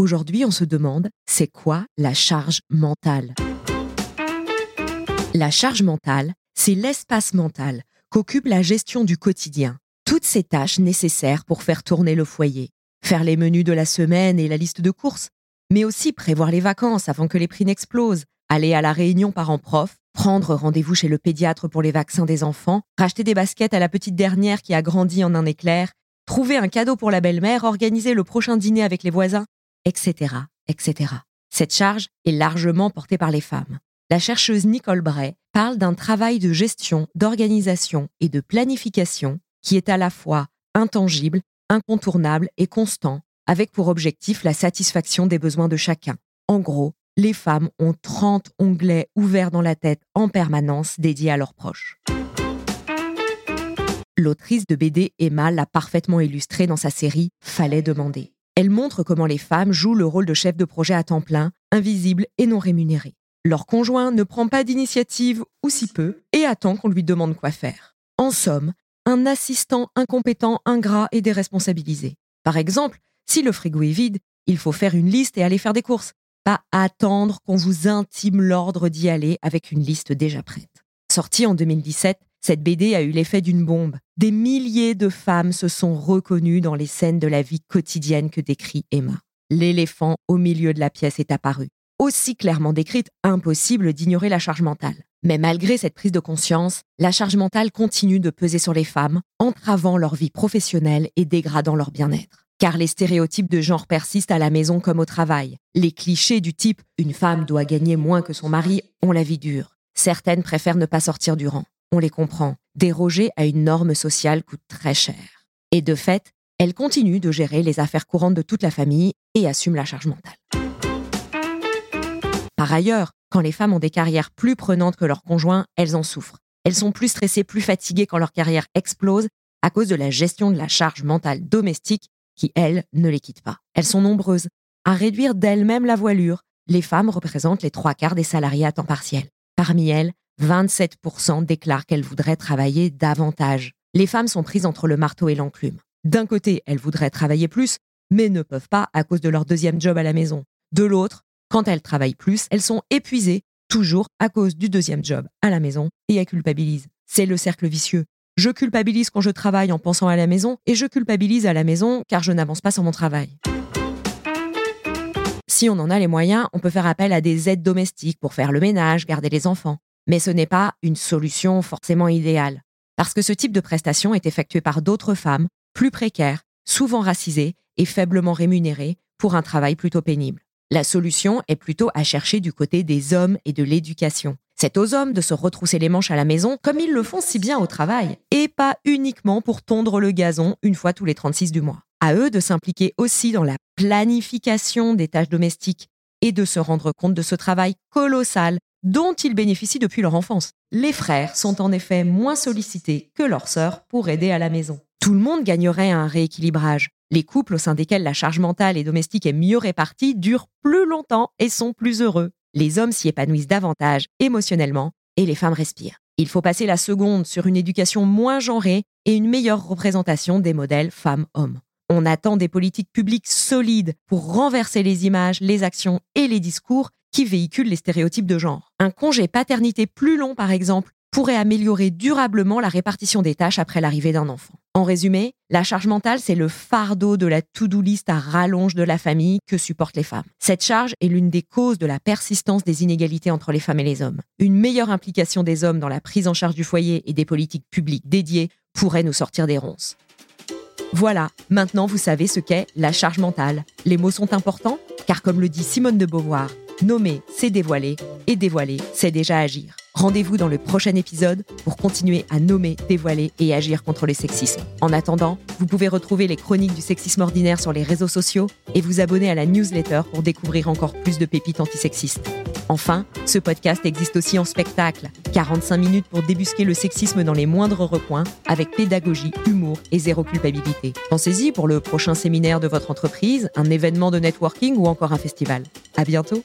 Aujourd'hui, on se demande, c'est quoi la charge mentale? La charge mentale, c'est l'espace mental qu'occupe la gestion du quotidien. Toutes ces tâches nécessaires pour faire tourner le foyer. Faire les menus de la semaine et la liste de courses, mais aussi prévoir les vacances avant que les prix n'explosent, aller à la réunion parents-prof, prendre rendez-vous chez le pédiatre pour les vaccins des enfants, racheter des baskets à la petite dernière qui a grandi en un éclair, trouver un cadeau pour la belle-mère, organiser le prochain dîner avec les voisins, etc., etc. Cette charge est largement portée par les femmes. La chercheuse Nicole Bray parle d'un travail de gestion, d'organisation et de planification qui est à la fois intangible, incontournable et constant, avec pour objectif la satisfaction des besoins de chacun. En gros, les femmes ont 30 onglets ouverts dans la tête en permanence dédiés à leurs proches. L'autrice de BD Emma l'a parfaitement illustré dans sa série Fallait demander. Elle montre comment les femmes jouent le rôle de chef de projet à temps plein, invisible et non rémunéré. Leur conjoint ne prend pas d'initiative ou si peu et attend qu'on lui demande quoi faire. En somme, un assistant incompétent, ingrat et déresponsabilisé. Par exemple, si le frigo est vide, il faut faire une liste et aller faire des courses, pas attendre qu'on vous intime l'ordre d'y aller avec une liste déjà prête. Sortie en 2017, cette BD a eu l'effet d'une bombe. Des milliers de femmes se sont reconnues dans les scènes de la vie quotidienne que décrit Emma. L'éléphant au milieu de la pièce est apparu. Aussi clairement décrite, impossible d'ignorer la charge mentale. Mais malgré cette prise de conscience, la charge mentale continue de peser sur les femmes, entravant leur vie professionnelle et dégradant leur bien-être. Car les stéréotypes de genre persistent à la maison comme au travail. Les clichés du type une femme doit gagner moins que son mari ont la vie dure. Certaines préfèrent ne pas sortir du rang on les comprend. Déroger à une norme sociale coûte très cher. Et de fait, elle continue de gérer les affaires courantes de toute la famille et assume la charge mentale. Par ailleurs, quand les femmes ont des carrières plus prenantes que leurs conjoints, elles en souffrent. Elles sont plus stressées, plus fatiguées quand leur carrière explose à cause de la gestion de la charge mentale domestique qui, elles, ne les quitte pas. Elles sont nombreuses à réduire d'elles-mêmes la voilure. Les femmes représentent les trois quarts des salariés à temps partiel. Parmi elles, 27% déclarent qu'elles voudraient travailler davantage. Les femmes sont prises entre le marteau et l'enclume. D'un côté, elles voudraient travailler plus, mais ne peuvent pas à cause de leur deuxième job à la maison. De l'autre, quand elles travaillent plus, elles sont épuisées, toujours à cause du deuxième job à la maison, et elles culpabilisent. C'est le cercle vicieux. Je culpabilise quand je travaille en pensant à la maison, et je culpabilise à la maison car je n'avance pas sur mon travail. Si on en a les moyens, on peut faire appel à des aides domestiques pour faire le ménage, garder les enfants. Mais ce n'est pas une solution forcément idéale, parce que ce type de prestation est effectué par d'autres femmes, plus précaires, souvent racisées et faiblement rémunérées, pour un travail plutôt pénible. La solution est plutôt à chercher du côté des hommes et de l'éducation. C'est aux hommes de se retrousser les manches à la maison comme ils le font si bien au travail, et pas uniquement pour tondre le gazon une fois tous les 36 du mois. À eux de s'impliquer aussi dans la planification des tâches domestiques et de se rendre compte de ce travail colossal dont ils bénéficient depuis leur enfance. Les frères sont en effet moins sollicités que leurs sœurs pour aider à la maison. Tout le monde gagnerait un rééquilibrage. Les couples au sein desquels la charge mentale et domestique est mieux répartie durent plus longtemps et sont plus heureux. Les hommes s'y épanouissent davantage émotionnellement et les femmes respirent. Il faut passer la seconde sur une éducation moins genrée et une meilleure représentation des modèles femmes-hommes. On attend des politiques publiques solides pour renverser les images, les actions et les discours qui véhiculent les stéréotypes de genre. Un congé paternité plus long, par exemple, pourrait améliorer durablement la répartition des tâches après l'arrivée d'un enfant. En résumé, la charge mentale, c'est le fardeau de la to-do list à rallonge de la famille que supportent les femmes. Cette charge est l'une des causes de la persistance des inégalités entre les femmes et les hommes. Une meilleure implication des hommes dans la prise en charge du foyer et des politiques publiques dédiées pourrait nous sortir des ronces. Voilà, maintenant vous savez ce qu'est la charge mentale. Les mots sont importants, car comme le dit Simone de Beauvoir, nommer, c'est dévoiler, et dévoiler, c'est déjà agir. Rendez-vous dans le prochain épisode pour continuer à nommer, dévoiler et agir contre le sexisme. En attendant, vous pouvez retrouver les chroniques du sexisme ordinaire sur les réseaux sociaux et vous abonner à la newsletter pour découvrir encore plus de pépites antisexistes. Enfin, ce podcast existe aussi en spectacle. 45 minutes pour débusquer le sexisme dans les moindres recoins avec pédagogie, humour et zéro culpabilité. Pensez-y pour le prochain séminaire de votre entreprise, un événement de networking ou encore un festival. À bientôt!